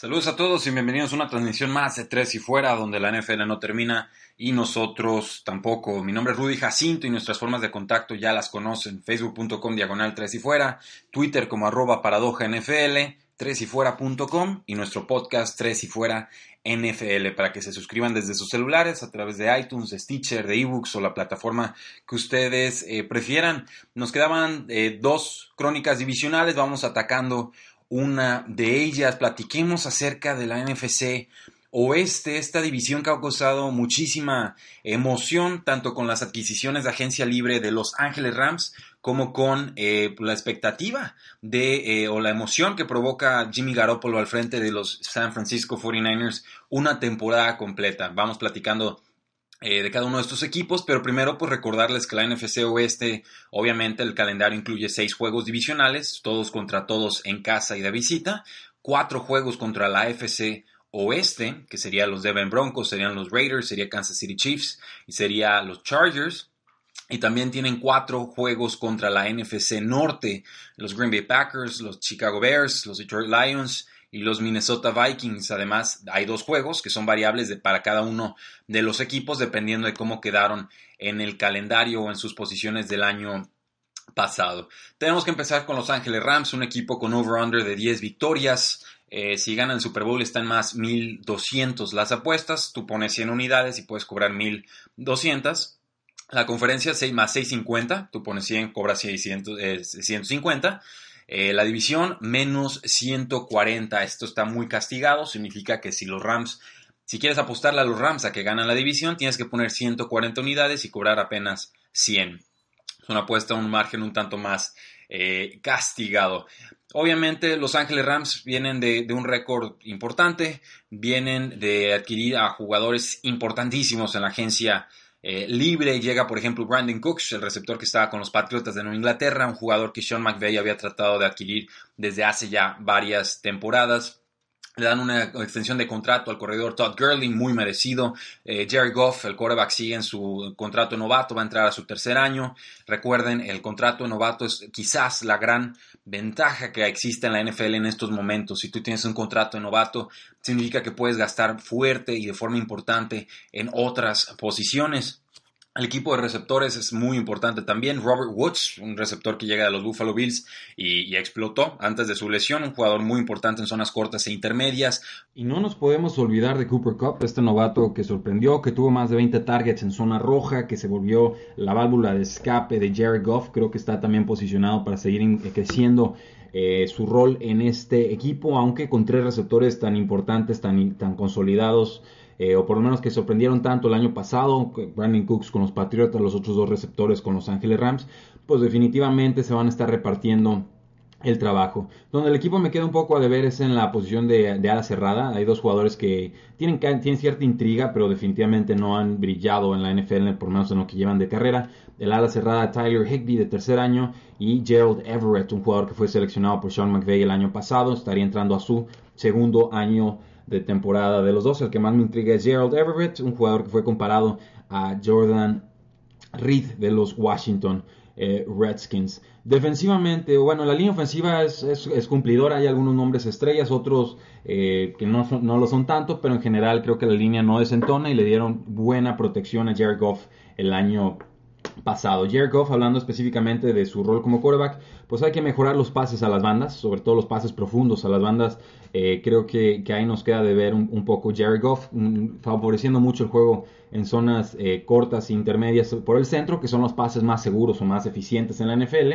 Saludos a todos y bienvenidos a una transmisión más de Tres y Fuera, donde la NFL no termina y nosotros tampoco. Mi nombre es Rudy Jacinto y nuestras formas de contacto ya las conocen. Facebook.com diagonal Tres y Fuera, Twitter como arroba paradoja NFL, tresyfuera.com y nuestro podcast Tres y Fuera NFL para que se suscriban desde sus celulares a través de iTunes, de Stitcher, de eBooks o la plataforma que ustedes eh, prefieran. Nos quedaban eh, dos crónicas divisionales, vamos atacando una de ellas. Platiquemos acerca de la NFC Oeste, esta división que ha causado muchísima emoción, tanto con las adquisiciones de agencia libre de Los Ángeles Rams, como con eh, la expectativa de, eh, o la emoción que provoca Jimmy Garoppolo al frente de los San Francisco 49ers una temporada completa. Vamos platicando eh, de cada uno de estos equipos, pero primero pues recordarles que la NFC Oeste, obviamente el calendario incluye seis juegos divisionales, todos contra todos en casa y de visita, cuatro juegos contra la AFC Oeste, que serían los Devon Broncos, serían los Raiders, sería Kansas City Chiefs y sería los Chargers. Y también tienen cuatro juegos contra la NFC Norte, los Green Bay Packers, los Chicago Bears, los Detroit Lions, y los Minnesota Vikings. Además, hay dos juegos que son variables para cada uno de los equipos dependiendo de cómo quedaron en el calendario o en sus posiciones del año pasado. Tenemos que empezar con Los Ángeles Rams, un equipo con over-under de 10 victorias. Eh, si ganan el Super Bowl están más 1200 las apuestas. Tú pones 100 unidades y puedes cobrar 1200. La conferencia 6 más 650. Tú pones 100, cobras 600, eh, 150. Eh, la división menos 140. Esto está muy castigado. Significa que si los Rams, si quieres apostarle a los Rams a que ganan la división, tienes que poner 140 unidades y cobrar apenas 100. Es una apuesta a un margen un tanto más eh, castigado. Obviamente Los Ángeles Rams vienen de, de un récord importante, vienen de adquirir a jugadores importantísimos en la agencia eh, libre. Llega, por ejemplo, Brandon Cooks, el receptor que estaba con los Patriotas de Nueva Inglaterra, un jugador que Sean McVay había tratado de adquirir desde hace ya varias temporadas. Le dan una extensión de contrato al corredor Todd Gurley, muy merecido. Eh, Jerry Goff, el quarterback, sigue en su contrato novato, va a entrar a su tercer año. Recuerden, el contrato novato es quizás la gran ventaja que existe en la NFL en estos momentos. Si tú tienes un contrato novato, significa que puedes gastar fuerte y de forma importante en otras posiciones. El equipo de receptores es muy importante también. Robert Woods, un receptor que llega de los Buffalo Bills y, explotó antes de su lesión, un jugador muy importante en zonas cortas e intermedias. Y no nos podemos olvidar de Cooper Cup, este novato que sorprendió, que tuvo más de 20 targets en zona roja, que se volvió la válvula de escape de Jared Goff. Creo que está también posicionado para seguir creciendo eh, su rol en este equipo, aunque con tres receptores tan importantes, tan, tan consolidados eh, o por lo menos que sorprendieron tanto el año pasado, Brandon Cooks con los Patriotas, los otros dos receptores con Los Ángeles Rams, pues definitivamente se van a estar repartiendo el trabajo. Donde el equipo me queda un poco a deber es en la posición de, ala cerrada. Hay dos jugadores que tienen, tienen, cierta intriga, pero definitivamente no han brillado en la NFL, por lo menos en lo que llevan de carrera. El ala cerrada Tyler Higby de tercer año y Gerald Everett, un jugador que fue seleccionado por Sean McVay el año pasado, estaría entrando a su segundo año de temporada de los dos. El que más me intriga es Gerald Everett, un jugador que fue comparado a Jordan Reed de los Washington eh, Redskins. Defensivamente, bueno, la línea ofensiva es, es, cumplidora, hay algunos nombres estrellas, otros eh, que no, no, lo son tanto, pero en general creo que la línea no desentona y le dieron buena protección a Jared Goff el año pasado. Jared Goff, hablando específicamente de su rol como quarterback, pues hay que mejorar los pases a las bandas, sobre todo los pases profundos a las bandas. Eh, creo que, ahí nos queda de ver un, poco Jared Goff, favoreciendo mucho el juego en zonas eh, cortas e intermedias por el centro, que son los pases más seguros o más eficientes en la NFL.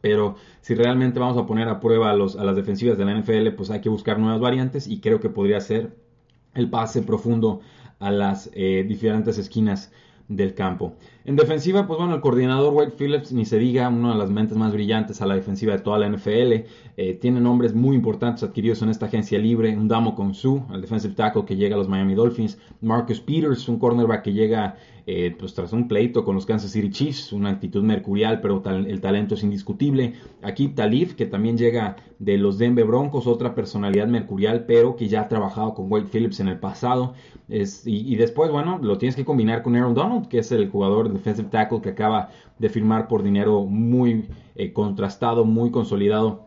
Pero si realmente vamos a poner a prueba a las defensivas de la NFL, pues hay que buscar nuevas variantes y creo que podría ser el pase profundo a las eh, diferentes esquinas del campo. En defensiva, pues bueno, el coordinador Wade Phillips, ni se diga, una de las mentes más brillantes a la defensiva de toda la NFL. Eh, tiene nombres muy importantes adquiridos en esta agencia libre. Un Damo Su, el defensive tackle que llega a los Miami Dolphins. Marcus Peters, un cornerback que llega eh, pues tras un pleito con los Kansas City Chiefs, una actitud mercurial, pero el talento es indiscutible. Aquí Talif, que también llega de los Denver Broncos, otra personalidad mercurial, pero que ya ha trabajado con Wade Phillips en el pasado. y, después, bueno, lo tienes que combinar con Aaron Donald, que es el jugador defensive tackle que acaba de firmar por dinero muy eh, contrastado, muy consolidado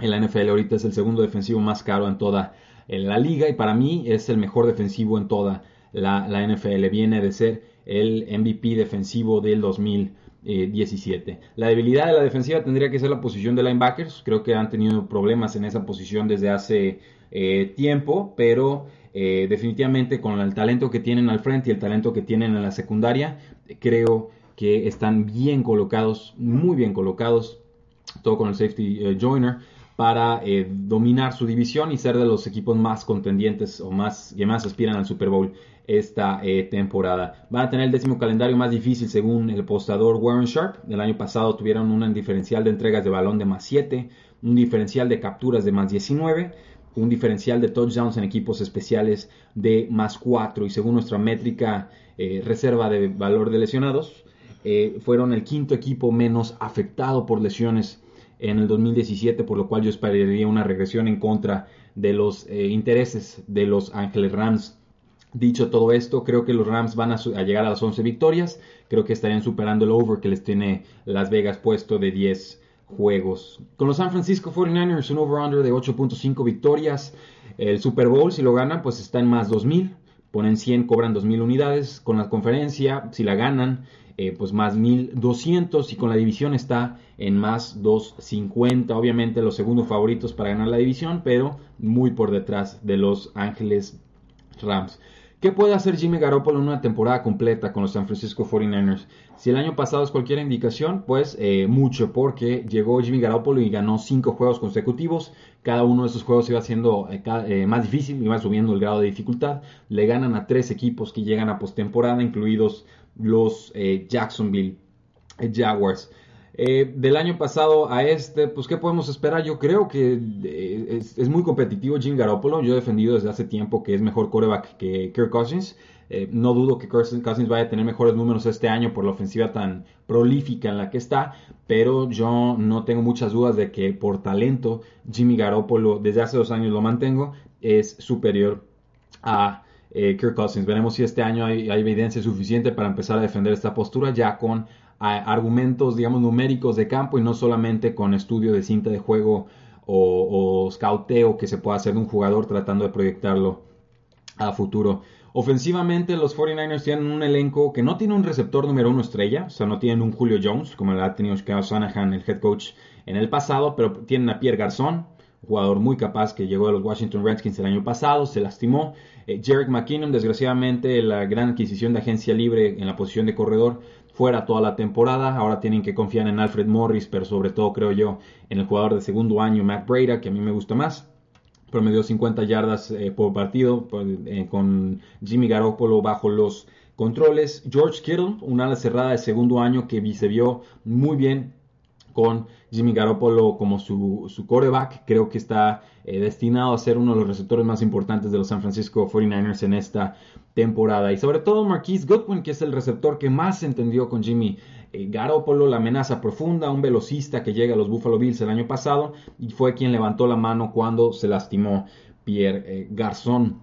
en la NFL. Ahorita es el segundo defensivo más caro en toda la liga y para mí es el mejor defensivo en toda la, la NFL. Viene de ser el MVP defensivo del 2017. La debilidad de la defensiva tendría que ser la posición de linebackers. Creo que han tenido problemas en esa posición desde hace eh, tiempo, pero eh, definitivamente con el talento que tienen al frente y el talento que tienen en la secundaria, creo que están bien colocados, muy bien colocados, todo con el safety eh, joiner para dominar su división y ser de los equipos más contendientes o más que más aspiran al Super Bowl esta eh, temporada. Van a tener el décimo calendario más difícil según el postador Warren Sharp. El año pasado tuvieron un diferencial de entregas de balón de más 7, un diferencial de capturas de más 19, un diferencial de touchdowns en equipos especiales de más 4 y según nuestra métrica eh, reserva de valor de lesionados, eh, fueron el quinto equipo menos afectado por lesiones en el 2017, por lo cual yo esperaría una regresión en contra de los intereses de los Ángeles Rams Dicho todo esto, creo que los Rams van a, llegar a las 11 victorias. Creo que estarían superando el over que les tiene Las Vegas puesto de 10 juegos. Con los San Francisco 49ers, un over-under de 8.5 victorias. El Super Bowl, si lo ganan, pues está en más 2000. Ponen 100, cobran 2000 unidades. Con la conferencia, si la ganan, eh, pues más 1200. Y con la división está en más 250. Obviamente los segundos favoritos para ganar la división, pero muy por detrás de los Ángeles Rams. ¿Qué puede hacer Jimmy Garoppolo en una temporada completa con los San Francisco 49ers? Si el año pasado es cualquier indicación, pues eh, mucho, porque llegó Jimmy Garoppolo y ganó cinco juegos consecutivos. Cada uno de esos juegos iba siendo eh, eh, más difícil, iba subiendo el grado de dificultad. Le ganan a tres equipos que llegan a postemporada, incluidos los Jacksonville Jaguars. Eh, del año pasado a este, pues ¿qué podemos esperar? Yo creo que eh, es, muy competitivo Jim Garoppolo. Yo he defendido desde hace tiempo que es mejor quarterback que Kirk Cousins. Eh, no dudo que Kirk Cousins vaya a tener mejores números este año por la ofensiva tan prolífica en la que está, pero yo no tengo muchas dudas de que por talento Jimmy Garoppolo desde hace dos años lo mantengo, es superior a Kirk Cousins. Veremos si este año hay evidencia suficiente para empezar a defender esta postura ya con argumentos, digamos, numéricos de campo y no solamente con estudio de cinta de juego o, o que se pueda hacer de un jugador tratando de proyectarlo a futuro. Ofensivamente, los 49ers tienen un elenco que no tiene un receptor número uno estrella, o sea, no tienen un Julio Jones, como lo ha tenido Kyle Shanahan, el head coach, en el pasado, pero tienen a Pierre Garzón, jugador muy capaz que llegó a los Washington Redskins el año pasado, se lastimó. Eh, Jarek McKinnon, desgraciadamente, la gran adquisición de agencia libre en la posición de corredor, fuera toda la temporada. Ahora tienen que confiar en Alfred Morris, pero sobre todo creo yo en el jugador de segundo año, Matt Breda, que a mí me gusta más. Promedió 50 yardas eh, por partido eh, con Jimmy Garoppolo bajo los controles. George Kittle, una ala cerrada de segundo año que se vio muy bien con Jimmy Garoppolo como su, su coreback. Creo que está eh, destinado a ser uno de los receptores más importantes de los San Francisco 49ers en esta temporada. Y sobre todo Marquise Goodwin, que es el receptor que más se entendió con Jimmy eh, Garoppolo, la amenaza profunda, un velocista que llega a los Buffalo Bills el año pasado y fue quien levantó la mano cuando se lastimó Pierre eh, Garzón.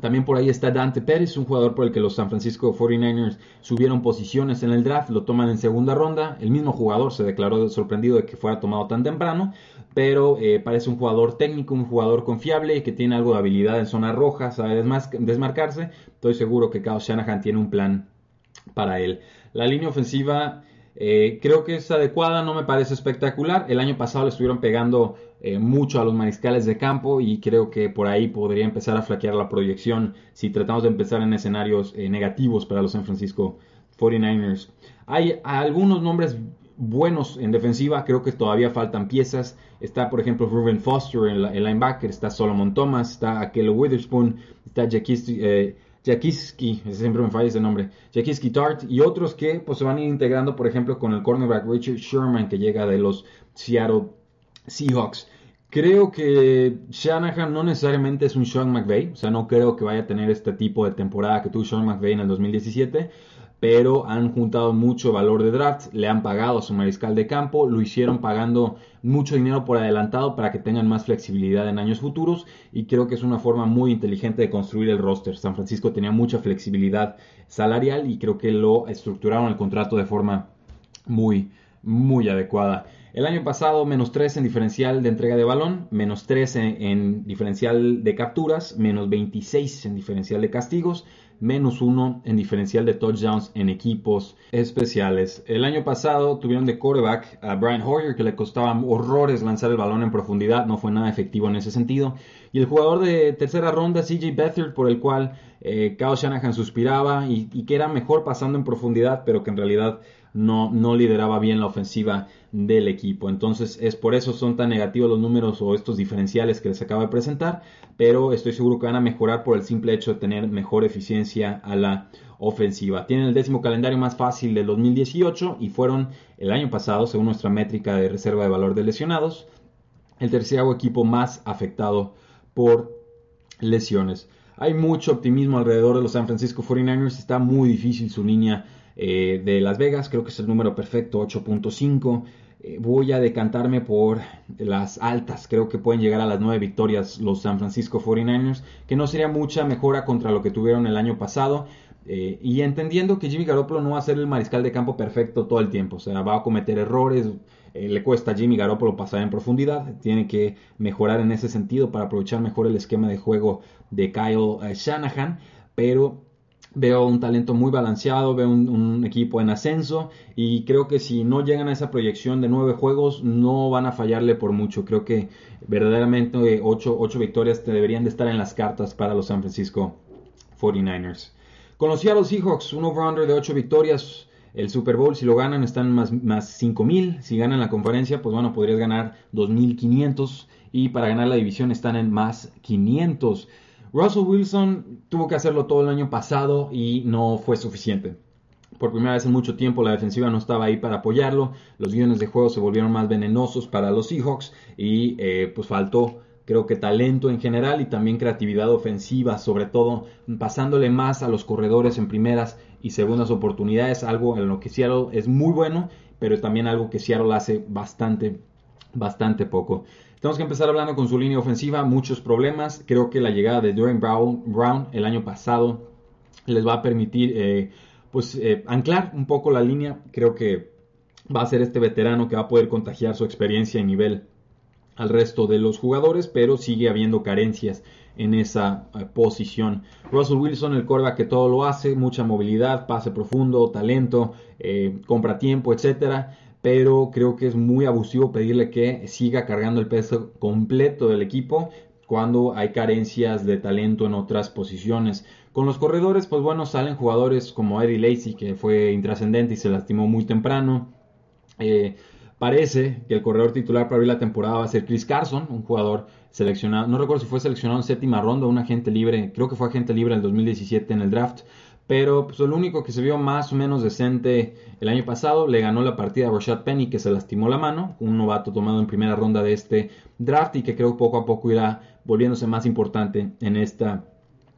También por ahí está Dante Pérez, un jugador por el que los San Francisco 49ers subieron posiciones en el draft, lo toman en segunda ronda. El mismo jugador se declaró sorprendido de que fuera tomado tan temprano, pero eh, parece un jugador técnico, un jugador confiable y que tiene algo de habilidad en zona roja, sabe desmarcarse. Estoy seguro que Kyle Shanahan tiene un plan para él. La línea ofensiva eh, creo que es adecuada, no me parece espectacular. El año pasado le estuvieron pegando eh, mucho a los mariscales de campo y creo que por ahí podría empezar a flaquear la proyección si tratamos de empezar en escenarios negativos para los San Francisco 49ers. Hay algunos nombres buenos en defensiva, creo que todavía faltan piezas. Está, por ejemplo, Ruben Foster, el, linebacker, está Solomon Thomas, está Akello Witherspoon, está Jakiski, siempre me falla ese nombre, Jakiski Tart y otros que pues, se van a ir integrando, por ejemplo, con el cornerback Richard Sherman que llega de los Seattle Seahawks. Creo que Shanahan no necesariamente es un Sean McVay, o sea, no creo que vaya a tener este tipo de temporada que tuvo Sean McVay en el 2017, pero han juntado mucho valor de draft, le han pagado a su mariscal de campo, lo hicieron pagando mucho dinero por adelantado para que tengan más flexibilidad en años futuros y creo que es una forma muy inteligente de construir el roster. San Francisco tenía mucha flexibilidad salarial y creo que lo estructuraron el contrato de forma muy, muy adecuada. El año pasado, menos 3 en diferencial de entrega de balón, menos 3 en, diferencial de capturas, menos 26 en diferencial de castigos, menos 1 en diferencial de touchdowns en equipos especiales. El año pasado tuvieron de quarterback a Brian Hoyer, que le costaba horrores lanzar el balón en profundidad, no fue nada efectivo en ese sentido. Y el jugador de tercera ronda, CJ Beathard, por el cual eh, Kyle Shanahan suspiraba y, y que era mejor pasando en profundidad, pero que en realidad no, no lideraba bien la ofensiva del equipo. Entonces es por eso son tan negativos los números o estos diferenciales que les acabo de presentar, pero estoy seguro que van a mejorar por el simple hecho de tener mejor eficiencia a la ofensiva. Tienen el décimo calendario más fácil del 2018 y fueron el año pasado, según nuestra métrica de reserva de valor de lesionados, el tercer equipo más afectado por lesiones. Hay mucho optimismo alrededor de los San Francisco 49ers, está muy difícil su línea eh, de Las Vegas, creo que es el número perfecto, 8.5. Eh, voy a decantarme por las altas, creo que pueden llegar a las 9 victorias los San Francisco 49ers, que no sería mucha mejora contra lo que tuvieron el año pasado. Eh, y entendiendo que Jimmy Garoppolo no va a ser el mariscal de campo perfecto todo el tiempo, o sea, va a cometer errores, le cuesta a Jimmy Garoppolo pasar en profundidad, tiene que mejorar en ese sentido para aprovechar mejor el esquema de juego de Kyle Shanahan, pero Veo un talento muy balanceado, veo un, equipo en ascenso y creo que si no llegan a esa proyección de nueve juegos no van a fallarle por mucho. Creo que verdaderamente ocho, ocho victorias deberían de estar en las cartas para los San Francisco 49ers. Conocí a los Seahawks, un over-under de ocho victorias. El Super Bowl, si lo ganan, están más, más 5000. Si ganan la conferencia, pues bueno, podrías ganar 2500. Y para ganar la división están en más 500. Russell Wilson tuvo que hacerlo todo el año pasado y no fue suficiente. Por primera vez en mucho tiempo la defensiva no estaba ahí para apoyarlo, los guiones de juego se volvieron más venenosos para los Seahawks y eh, pues faltó creo que talento en general y también creatividad ofensiva, sobre todo pasándole más a los corredores en primeras y segundas oportunidades, algo en lo que Seattle es muy bueno, pero también algo que Seattle hace bastante, bastante poco. Tenemos que empezar hablando con su línea ofensiva, muchos problemas. Creo que la llegada de Dwayne Brown, el año pasado les va a permitir eh, pues eh, anclar un poco la línea. Creo que va a ser este veterano que va a poder contagiar su experiencia y nivel al resto de los jugadores, pero sigue habiendo carencias en esa eh, posición. Russell Wilson, el corva que todo lo hace, mucha movilidad, pase profundo, talento, compra tiempo, etcétera pero creo que es muy abusivo pedirle que siga cargando el peso completo del equipo cuando hay carencias de talento en otras posiciones. Con los corredores, pues bueno, salen jugadores como Eddie Lacy, que fue intrascendente y se lastimó muy temprano. Eh, parece que el corredor titular para abrir la temporada va a ser Chris Carson, un jugador seleccionado, no recuerdo si fue seleccionado en séptima ronda un agente libre, creo que fue agente libre en el 2017 en el draft, pero pues, el único que se vio más o menos decente el año pasado le ganó la partida a Rashad Penny que se lastimó la mano, un novato tomado en primera ronda de este draft y que creo poco a poco irá volviéndose más importante en esta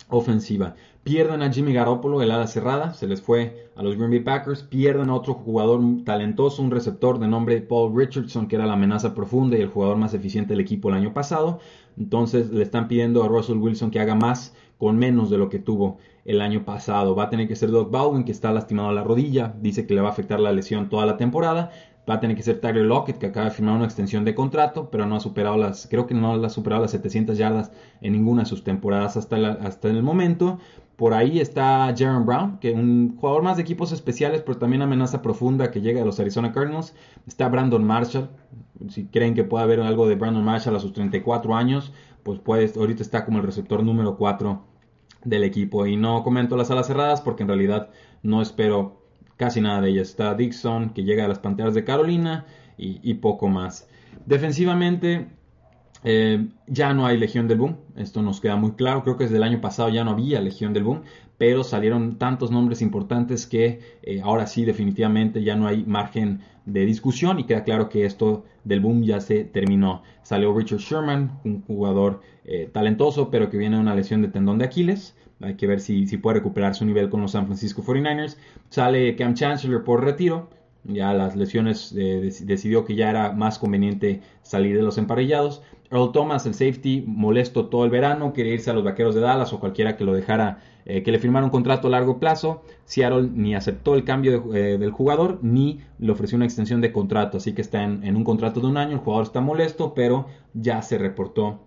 ofensiva. Pierden a Jimmy Garoppolo, el ala cerrada, se les fue a los Green Bay Packers. Pierden a otro jugador talentoso, un receptor de nombre Paul Richardson, que era la amenaza profunda y el jugador más eficiente del equipo el año pasado. Entonces le están pidiendo a Russell Wilson que haga más con menos de lo que tuvo el año pasado. Va a tener que ser Doug Baldwin, que está lastimado a la rodilla, dice que le va a afectar la lesión toda la temporada. Va a tener que ser Tyler Lockett, que acaba de firmar una extensión de contrato, pero no ha superado las, creo que no ha superado las 700 yardas en ninguna de sus temporadas hasta, hasta el momento. Por ahí está Jaron Brown, que es un jugador más de equipos especiales, pero también amenaza profunda que llega de los Arizona Cardinals. Está Brandon Marshall. Si creen que puede haber algo de Brandon Marshall a sus 34 años, pues puede, ahorita está como el receptor número 4 del equipo. Y no comento las alas cerradas porque en realidad no espero casi nada de ellas. Está Dixon, que llega a las Panteras de Carolina, y, poco más. Defensivamente, eh, ya no hay Legión del Boom. Esto nos queda muy claro. Creo que desde el año pasado ya no había Legión del Boom. pero salieron tantos nombres importantes que eh, ahora sí definitivamente ya no hay margen de discusión y queda claro que esto del boom ya se terminó. Salió Richard Sherman, un jugador eh, talentoso, pero que viene de una lesión de tendón de Aquiles. Hay que ver si, si puede recuperar su nivel con los San Francisco 49ers. Sale Cam Chancellor por retiro. Ya las lesiones eh, decidió que ya era más conveniente salir de los emparellados. Earl Thomas, el safety, molesto todo el verano, quería irse a los vaqueros de Dallas o cualquiera que lo dejara, eh, que le firmara un contrato a largo plazo. Seattle ni aceptó el cambio eh, del jugador ni le ofreció una extensión de contrato, así que está en, un contrato de un año. El jugador está molesto, pero ya se reportó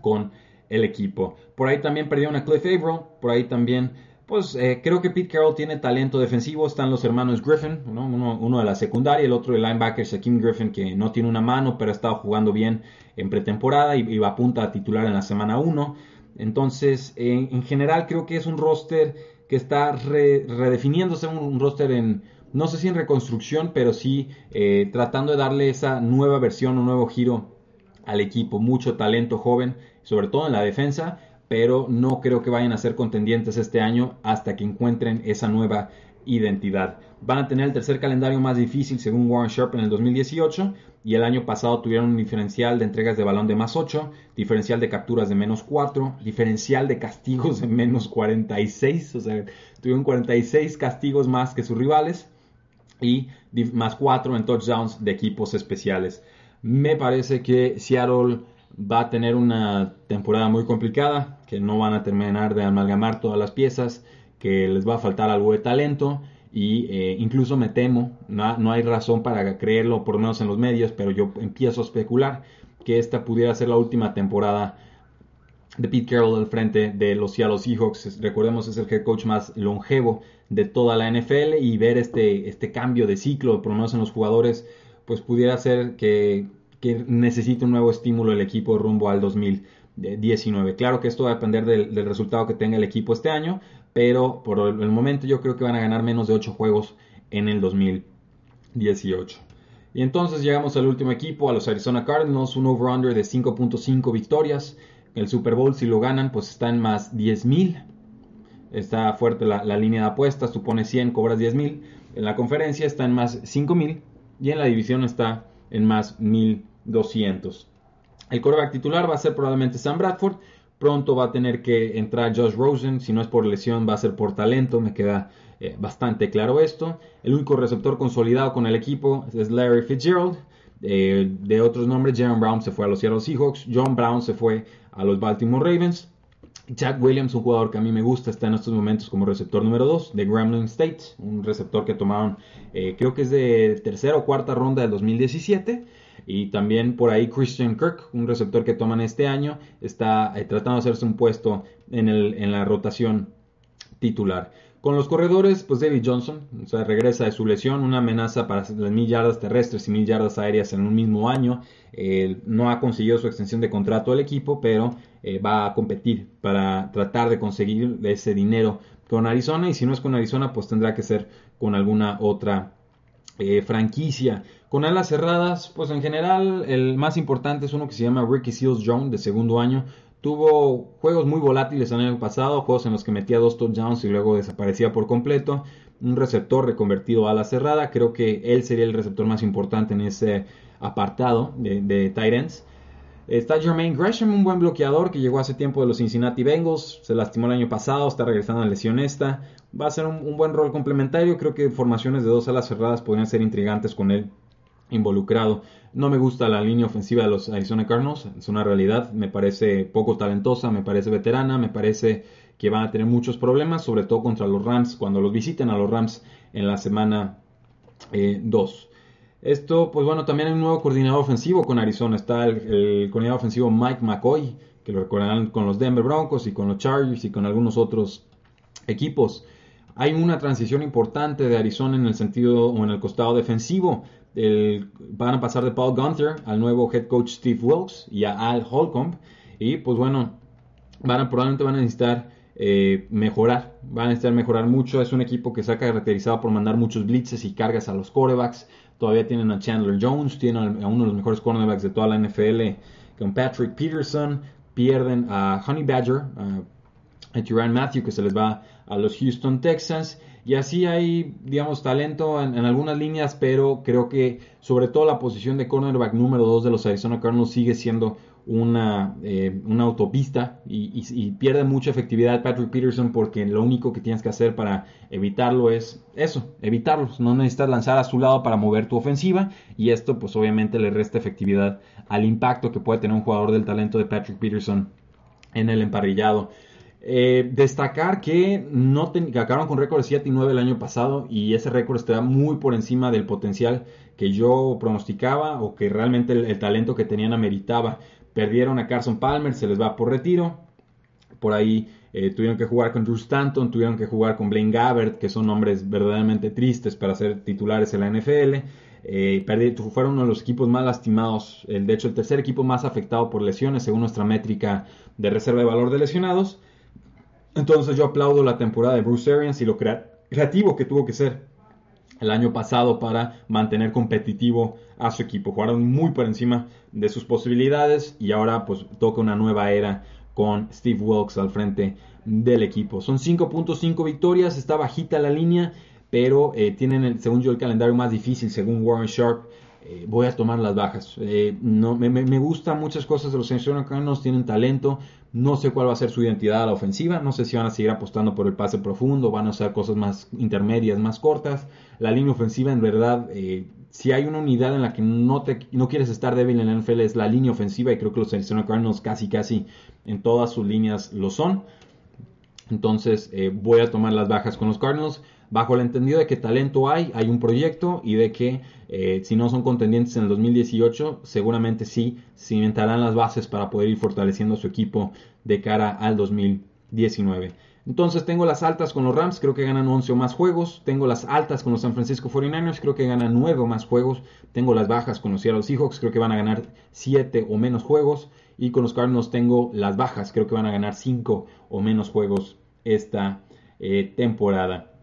con el equipo. Por ahí también perdieron a Cliff Averill, por ahí también pues eh, creo que Pete Carroll tiene talento defensivo. Están los hermanos Griffin, uno, de la secundaria, el otro de linebacker, Shaquem Griffin, que no tiene una mano, pero ha estado jugando bien en pretemporada y, va a punta titular en la semana 1. Entonces, en general, creo que es un roster que está redefiniéndose, un, roster en, no sé si en reconstrucción, pero sí eh, tratando de darle esa nueva versión, un nuevo giro al equipo. Mucho talento joven, sobre todo en la defensa pero no creo que vayan a ser contendientes este año hasta que encuentren esa nueva identidad. Van a tener el tercer calendario más difícil según Warren Sharp en el 2018 y el año pasado tuvieron un diferencial de entregas de balón de más 8, diferencial de capturas de menos 4, diferencial de castigos de menos 46, o sea, tuvieron 46 castigos más que sus rivales y más 4 en touchdowns de equipos especiales. Me parece que Seattle va a tener una temporada muy complicada, que no van a terminar de amalgamar todas las piezas, que les va a faltar algo de talento y eh, incluso me temo, no, hay razón para creerlo, por lo menos en los medios, pero yo empiezo a especular que esta pudiera ser la última temporada de Pete Carroll al frente de los Seattle Seahawks. Recordemos es el head coach más longevo de toda la NFL y ver este, este cambio de ciclo, por lo menos en los jugadores, pues pudiera ser que que necesite un nuevo estímulo el equipo rumbo al 2019. Claro que esto va a depender del, resultado que tenga el equipo este año, pero por el, momento yo creo que van a ganar menos de 8 juegos en el 2018. Y entonces llegamos al último equipo, a los Arizona Cardinals, un over-under de 5.5 victorias. El Super Bowl, si lo ganan, pues está en más 10.000. Está fuerte la, línea de apuestas, tú pones 100, cobras 10.000. En la conferencia está en más 5.000 y en la división está en más 1200. El quarterback titular va a ser probablemente Sam Bradford. Pronto va a tener que entrar Josh Rosen. Si no es por lesión, va a ser por talento. Me queda eh, bastante claro esto. El único receptor consolidado con el equipo es Larry Fitzgerald. Eh, de otros nombres, Jaron Brown se fue a los Seattle Seahawks. John Brown se fue a los Baltimore Ravens. Jack Williams, un jugador que a mí me gusta, está en estos momentos como receptor número 2 de Gremlin State, un receptor que tomaron, eh, creo que es de tercera o cuarta ronda del 2017. Y también por ahí Christian Kirk, un receptor que toman este año, está eh, tratando de hacerse un puesto en, el, en la rotación titular. Con los corredores, pues David Johnson, regresa de su lesión, una amenaza para las mil yardas terrestres y mil yardas aéreas en un mismo año. no ha conseguido su extensión de contrato al equipo, pero eh, va a competir para tratar de conseguir ese dinero con Arizona y si no es con Arizona pues tendrá que ser con alguna otra eh, franquicia. Con alas cerradas pues en general el más importante es uno que se llama Ricky Seals Jones de segundo año. Tuvo juegos muy volátiles el año pasado, juegos en los que metía dos touchdowns y luego desaparecía por completo. Un receptor reconvertido a ala cerrada, creo que él sería el receptor más importante en ese apartado de, de tight ends. Está Jermaine Gresham, un buen bloqueador que llegó hace tiempo de los Cincinnati Bengals, se lastimó el año pasado, está regresando a lesión esta. Va a ser un, buen rol complementario, creo que formaciones de dos alas cerradas podrían ser intrigantes con él involucrado. No me gusta la línea ofensiva de los Arizona Cardinals, es una realidad, me parece poco talentosa, me parece veterana, me parece que van a tener muchos problemas, sobre todo contra los Rams, cuando los visiten a los Rams en la semana 2. Eh, esto, pues bueno, también hay un nuevo coordinador ofensivo con Arizona. Está el, coordinador ofensivo Mike McCoy, que lo recordarán con los Denver Broncos y con los Chargers y con algunos otros equipos. Hay una transición importante de Arizona en el sentido o en el costado defensivo. Van a pasar de Paul Gunther al nuevo head coach Steve Wilkes y a Al Holcomb. Y pues bueno, van a, probablemente van a necesitar eh, mejorar. Van a necesitar mejorar mucho. Es un equipo que se ha caracterizado por mandar muchos blitzes y cargas a los corebacks. Todavía tienen a Chandler Jones, tienen a uno de los mejores cornerbacks de toda la NFL con Patrick Peterson. Pierden a Honey Badger, a, Tyrann Matthew, que se les va a los Houston Texans. Y así hay, digamos, talento en, algunas líneas, pero creo que sobre todo la posición de cornerback número 2 de los Arizona Cardinals sigue siendo una, eh, una autopista y, pierde mucha efectividad Patrick Peterson porque lo único que tienes que hacer para evitarlo es eso, evitarlo. No necesitas lanzar a su lado para mover tu ofensiva y esto pues obviamente le resta efectividad al impacto que puede tener un jugador del talento de Patrick Peterson en el emparrillado. Eh, destacar que no acabaron con récord de 7 y 9 el año pasado y ese récord está muy por encima del potencial que yo pronosticaba o que realmente el, talento que tenían ameritaba. Perdieron a Carson Palmer, se les va por retiro. Por ahí eh, tuvieron que jugar con Drew Stanton, tuvieron que jugar con Blaine Gabbert, que son nombres verdaderamente tristes para ser titulares en la NFL. Eh, fueron uno de los equipos más lastimados, de hecho el tercer equipo más afectado por lesiones según nuestra métrica de reserva de valor de lesionados. Entonces yo aplaudo la temporada de Bruce Arians y lo creativo que tuvo que ser el año pasado para mantener competitivo a su equipo. Jugaron muy por encima de sus posibilidades y ahora pues toca una nueva era con Steve Wilkes al frente del equipo. Son 5.5 victorias, está bajita la línea, pero eh, tienen, el, según yo, el calendario más difícil, según Warren Sharp. Eh, voy a tomar las bajas. Eh, no, me, me, gustan muchas cosas de los Cardinals, tienen talento. No sé cuál va a ser su identidad a la ofensiva. No sé si van a seguir apostando por el pase profundo, van a hacer cosas más intermedias, más cortas. La línea ofensiva, en verdad, eh, si hay una unidad en la que no, te, no quieres estar débil en la NFL es la línea ofensiva y creo que los Arizona Cardinals casi casi en todas sus líneas lo son. Entonces voy a tomar las bajas con los Cardinals bajo el entendido de que talento hay, hay un proyecto y de que eh, si no son contendientes en el 2018, seguramente sí cimentarán las bases para poder ir fortaleciendo su equipo de cara al 2019. Entonces tengo las altas con los Rams, creo que ganan 11 o más juegos. Tengo las altas con los San Francisco 49ers, creo que ganan 9 o más juegos. Tengo las bajas con los Seattle Seahawks, creo que van a ganar 7 o menos juegos. Y con los Cardinals tengo las bajas, creo que van a ganar 5 o menos juegos esta eh, temporada.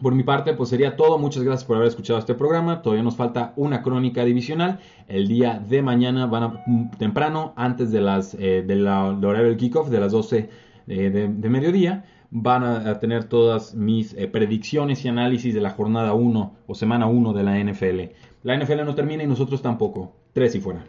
Por mi parte, pues sería todo. Muchas gracias por haber escuchado este programa. Todavía nos falta una crónica divisional. El día de mañana van a, mm, temprano, antes de las eh, de la, horario del kickoff, de las 12 eh, de, mediodía, van a, tener todas mis eh, predicciones y análisis de la jornada 1 o semana 1 de la NFL. La NFL no termina y nosotros tampoco. Tres y fuera.